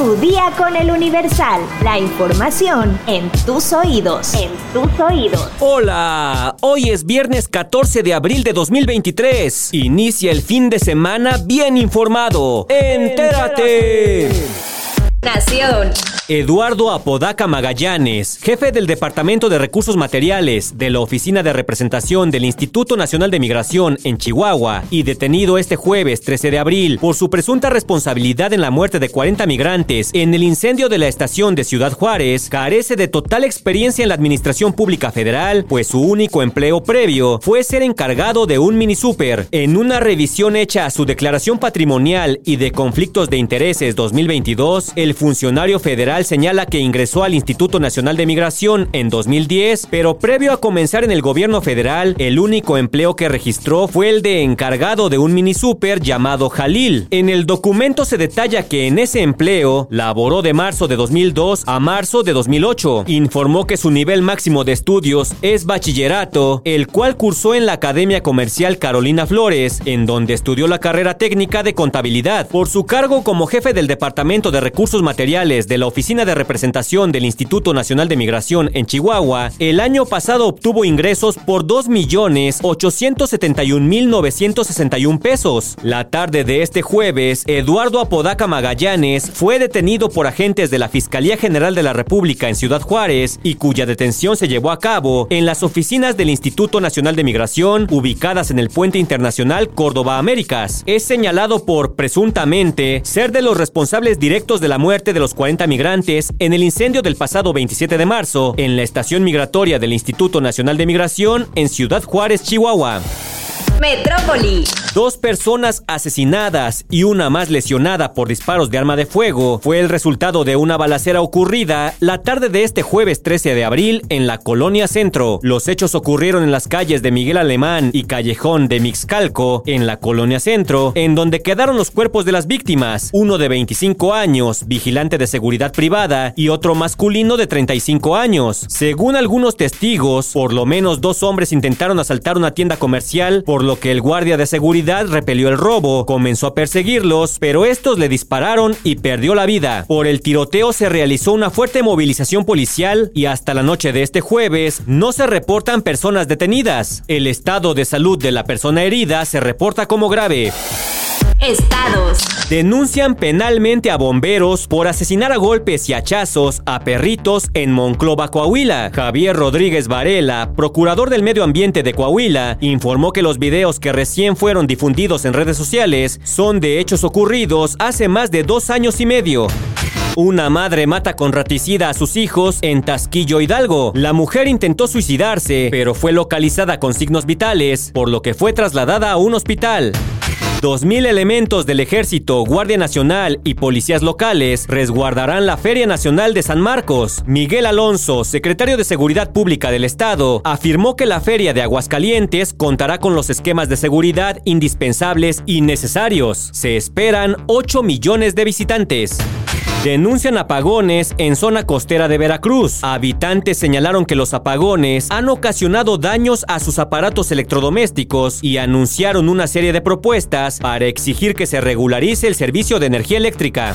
Tu día con el Universal. La información en tus oídos. En tus oídos. Hola, hoy es viernes 14 de abril de 2023. Inicia el fin de semana bien informado. Entérate. Nación. Eduardo Apodaca Magallanes, jefe del Departamento de Recursos Materiales de la Oficina de Representación del Instituto Nacional de Migración en Chihuahua y detenido este jueves 13 de abril por su presunta responsabilidad en la muerte de 40 migrantes en el incendio de la estación de Ciudad Juárez, carece de total experiencia en la Administración Pública Federal, pues su único empleo previo fue ser encargado de un mini super. En una revisión hecha a su declaración patrimonial y de conflictos de intereses 2022, el funcionario federal señala que ingresó al Instituto Nacional de Migración en 2010, pero previo a comenzar en el gobierno federal, el único empleo que registró fue el de encargado de un mini super llamado Jalil. En el documento se detalla que en ese empleo laboró de marzo de 2002 a marzo de 2008. Informó que su nivel máximo de estudios es bachillerato, el cual cursó en la Academia Comercial Carolina Flores, en donde estudió la carrera técnica de contabilidad. Por su cargo como jefe del Departamento de Recursos Materiales de la Oficina de Representación del Instituto Nacional de Migración en Chihuahua, el año pasado obtuvo ingresos por 2.871.961 pesos. La tarde de este jueves, Eduardo Apodaca Magallanes fue detenido por agentes de la Fiscalía General de la República en Ciudad Juárez y cuya detención se llevó a cabo en las oficinas del Instituto Nacional de Migración ubicadas en el Puente Internacional Córdoba Américas. Es señalado por presuntamente ser de los responsables directos de la muerte de los 40 migrantes en el incendio del pasado 27 de marzo en la estación migratoria del Instituto Nacional de Migración en Ciudad Juárez, Chihuahua. Metrópoli. Dos personas asesinadas y una más lesionada por disparos de arma de fuego fue el resultado de una balacera ocurrida la tarde de este jueves 13 de abril en la colonia Centro. Los hechos ocurrieron en las calles de Miguel Alemán y Callejón de Mixcalco, en la colonia Centro, en donde quedaron los cuerpos de las víctimas, uno de 25 años, vigilante de seguridad privada, y otro masculino de 35 años. Según algunos testigos, por lo menos dos hombres intentaron asaltar una tienda comercial, por lo que el guardia de seguridad repelió el robo, comenzó a perseguirlos, pero estos le dispararon y perdió la vida. Por el tiroteo se realizó una fuerte movilización policial y hasta la noche de este jueves no se reportan personas detenidas. El estado de salud de la persona herida se reporta como grave. Estados. Denuncian penalmente a bomberos por asesinar a golpes y hachazos a perritos en Monclova, Coahuila. Javier Rodríguez Varela, procurador del medio ambiente de Coahuila, informó que los videos que recién fueron difundidos en redes sociales son de hechos ocurridos hace más de dos años y medio. Una madre mata con raticida a sus hijos en Tasquillo Hidalgo. La mujer intentó suicidarse, pero fue localizada con signos vitales, por lo que fue trasladada a un hospital. 2.000 elementos del Ejército, Guardia Nacional y policías locales resguardarán la Feria Nacional de San Marcos. Miguel Alonso, secretario de Seguridad Pública del Estado, afirmó que la Feria de Aguascalientes contará con los esquemas de seguridad indispensables y necesarios. Se esperan 8 millones de visitantes. Denuncian apagones en zona costera de Veracruz. Habitantes señalaron que los apagones han ocasionado daños a sus aparatos electrodomésticos y anunciaron una serie de propuestas para exigir que se regularice el servicio de energía eléctrica.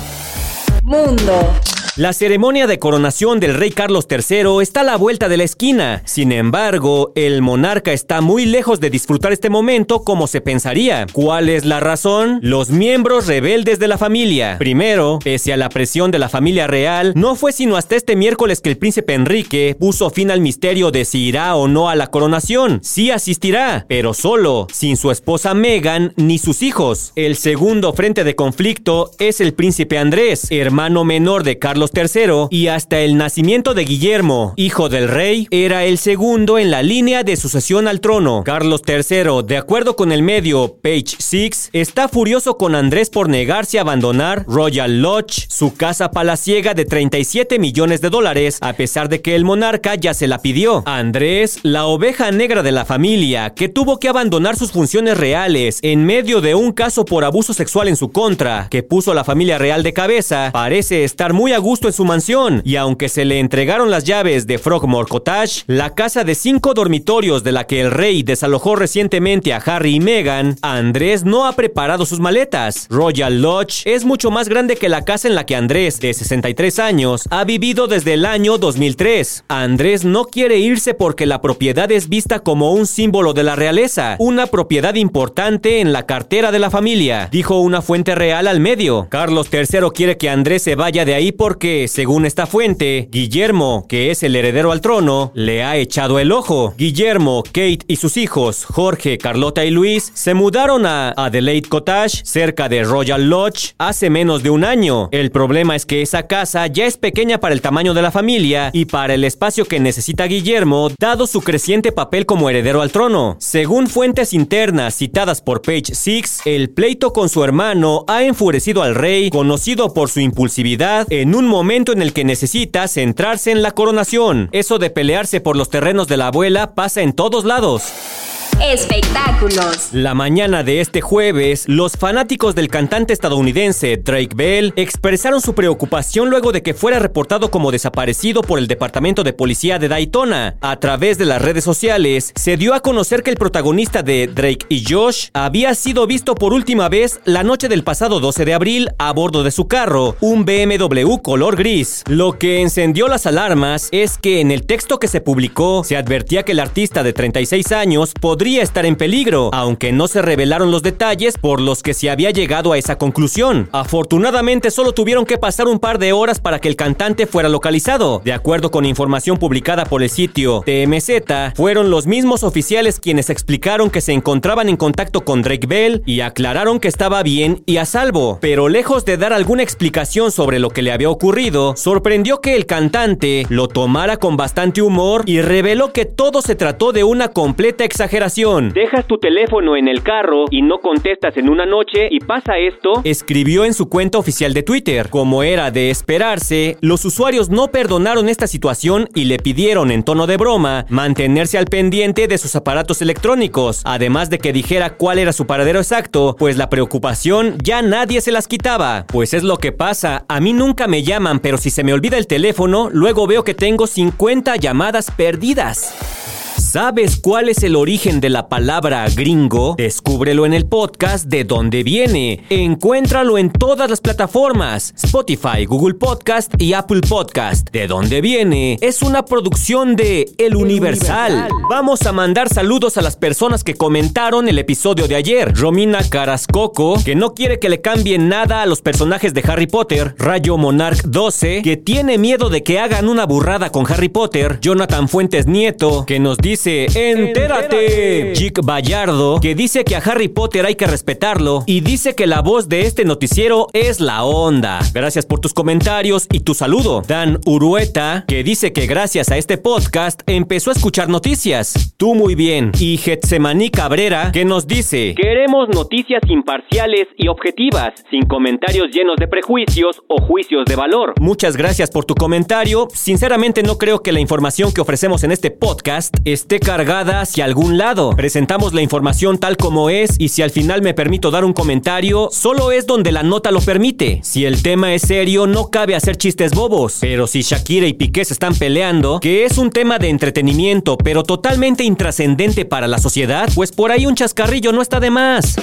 Mundo. La ceremonia de coronación del rey Carlos III está a la vuelta de la esquina. Sin embargo, el monarca está muy lejos de disfrutar este momento como se pensaría. ¿Cuál es la razón? Los miembros rebeldes de la familia. Primero, pese a la presión de la familia real, no fue sino hasta este miércoles que el príncipe Enrique puso fin al misterio de si irá o no a la coronación. Sí asistirá, pero solo, sin su esposa Meghan ni sus hijos. El segundo frente de conflicto es el príncipe Andrés, hermano menor de Carlos III, y hasta el nacimiento de Guillermo, hijo del rey, era el segundo en la línea de sucesión al trono. Carlos III, de acuerdo con el medio Page Six, está furioso con Andrés por negarse a abandonar Royal Lodge, su casa palaciega de 37 millones de dólares, a pesar de que el monarca ya se la pidió. Andrés, la oveja negra de la familia, que tuvo que abandonar sus funciones reales en medio de un caso por abuso sexual en su contra, que puso a la familia real de cabeza, parece estar muy a gusto en su mansión, y aunque se le entregaron las llaves de Frogmore Cottage, la casa de cinco dormitorios de la que el rey desalojó recientemente a Harry y Meghan, Andrés no ha preparado sus maletas. Royal Lodge es mucho más grande que la casa en la que Andrés, de 63 años, ha vivido desde el año 2003. Andrés no quiere irse porque la propiedad es vista como un símbolo de la realeza, una propiedad importante en la cartera de la familia, dijo una fuente real al medio. Carlos III quiere que Andrés se vaya de ahí porque, según esta fuente, Guillermo, que es el heredero al trono, le ha echado el ojo. Guillermo, Kate y sus hijos, Jorge, Carlota y Luis, se mudaron a Adelaide Cottage, cerca de Royal Lodge, hace menos de un año. El problema es que esa casa ya es pequeña para el tamaño de la familia y para el espacio que necesita Guillermo, dado su creciente papel como heredero al trono. Según fuentes internas citadas por Page Six, el pleito con su hermano ha enfurecido al rey, conocido por su impulsividad, en un momento en el que necesita centrarse en la coronación. Eso de pelearse por los terrenos de la abuela pasa en todos lados. Espectáculos. La mañana de este jueves, los fanáticos del cantante estadounidense Drake Bell expresaron su preocupación luego de que fuera reportado como desaparecido por el Departamento de Policía de Daytona. A través de las redes sociales, se dio a conocer que el protagonista de Drake y Josh había sido visto por última vez la noche del pasado 12 de abril a bordo de su carro, un BMW color gris. Lo que encendió las alarmas es que en el texto que se publicó se advertía que el artista de 36 años podría estar en peligro, aunque no se revelaron los detalles por los que se había llegado a esa conclusión. Afortunadamente solo tuvieron que pasar un par de horas para que el cantante fuera localizado. De acuerdo con información publicada por el sitio TMZ, fueron los mismos oficiales quienes explicaron que se encontraban en contacto con Drake Bell y aclararon que estaba bien y a salvo. Pero lejos de dar alguna explicación sobre lo que le había ocurrido, sorprendió que el cantante lo tomara con bastante humor y reveló que todo se trató de una completa exageración Dejas tu teléfono en el carro y no contestas en una noche y pasa esto. Escribió en su cuenta oficial de Twitter. Como era de esperarse, los usuarios no perdonaron esta situación y le pidieron en tono de broma mantenerse al pendiente de sus aparatos electrónicos, además de que dijera cuál era su paradero exacto, pues la preocupación ya nadie se las quitaba. Pues es lo que pasa, a mí nunca me llaman, pero si se me olvida el teléfono, luego veo que tengo 50 llamadas perdidas. ¿Sabes cuál es el origen de la palabra gringo? Descúbrelo en el podcast de dónde viene. Encuéntralo en todas las plataformas: Spotify, Google Podcast y Apple Podcast. ¿De dónde viene? Es una producción de El Universal. Vamos a mandar saludos a las personas que comentaron el episodio de ayer. Romina Carascoco, que no quiere que le cambien nada a los personajes de Harry Potter. Rayo Monarch 12, que tiene miedo de que hagan una burrada con Harry Potter. Jonathan Fuentes Nieto, que nos dice entérate. Chick Bayardo, que dice que a Harry Potter hay que respetarlo y dice que la voz de este noticiero es la onda. Gracias por tus comentarios y tu saludo. Dan Urueta, que dice que gracias a este podcast empezó a escuchar noticias. Tú muy bien. Y Getsemaní Cabrera, que nos dice, queremos noticias imparciales y objetivas, sin comentarios llenos de prejuicios o juicios de valor. Muchas gracias por tu comentario. Sinceramente no creo que la información que ofrecemos en este podcast esté cargada hacia algún lado. Presentamos la información tal como es y si al final me permito dar un comentario, solo es donde la nota lo permite. Si el tema es serio, no cabe hacer chistes bobos. Pero si Shakira y Piqué se están peleando, que es un tema de entretenimiento, pero totalmente intrascendente para la sociedad, pues por ahí un chascarrillo no está de más.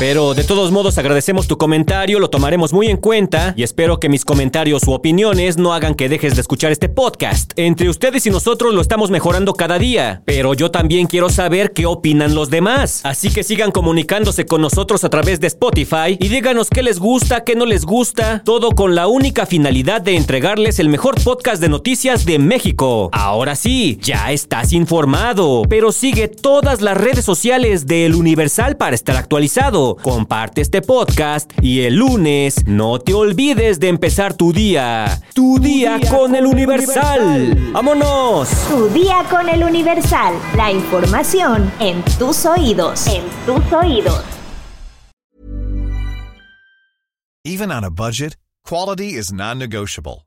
Pero de todos modos agradecemos tu comentario, lo tomaremos muy en cuenta y espero que mis comentarios u opiniones no hagan que dejes de escuchar este podcast. Entre ustedes y nosotros lo estamos mejorando cada día, pero yo también quiero saber qué opinan los demás. Así que sigan comunicándose con nosotros a través de Spotify y díganos qué les gusta, qué no les gusta, todo con la única finalidad de entregarles el mejor podcast de noticias de México. Ahora sí, ya estás informado, pero sigue todas las redes sociales de El Universal para estar actualizado comparte este podcast y el lunes no te olvides de empezar tu día. Tu, día, con, el Universal. ¡Vámonos! Tu día con el Universal. La información en tus oídos. En tus oídos. Even on a budget, quality is non-negotiable.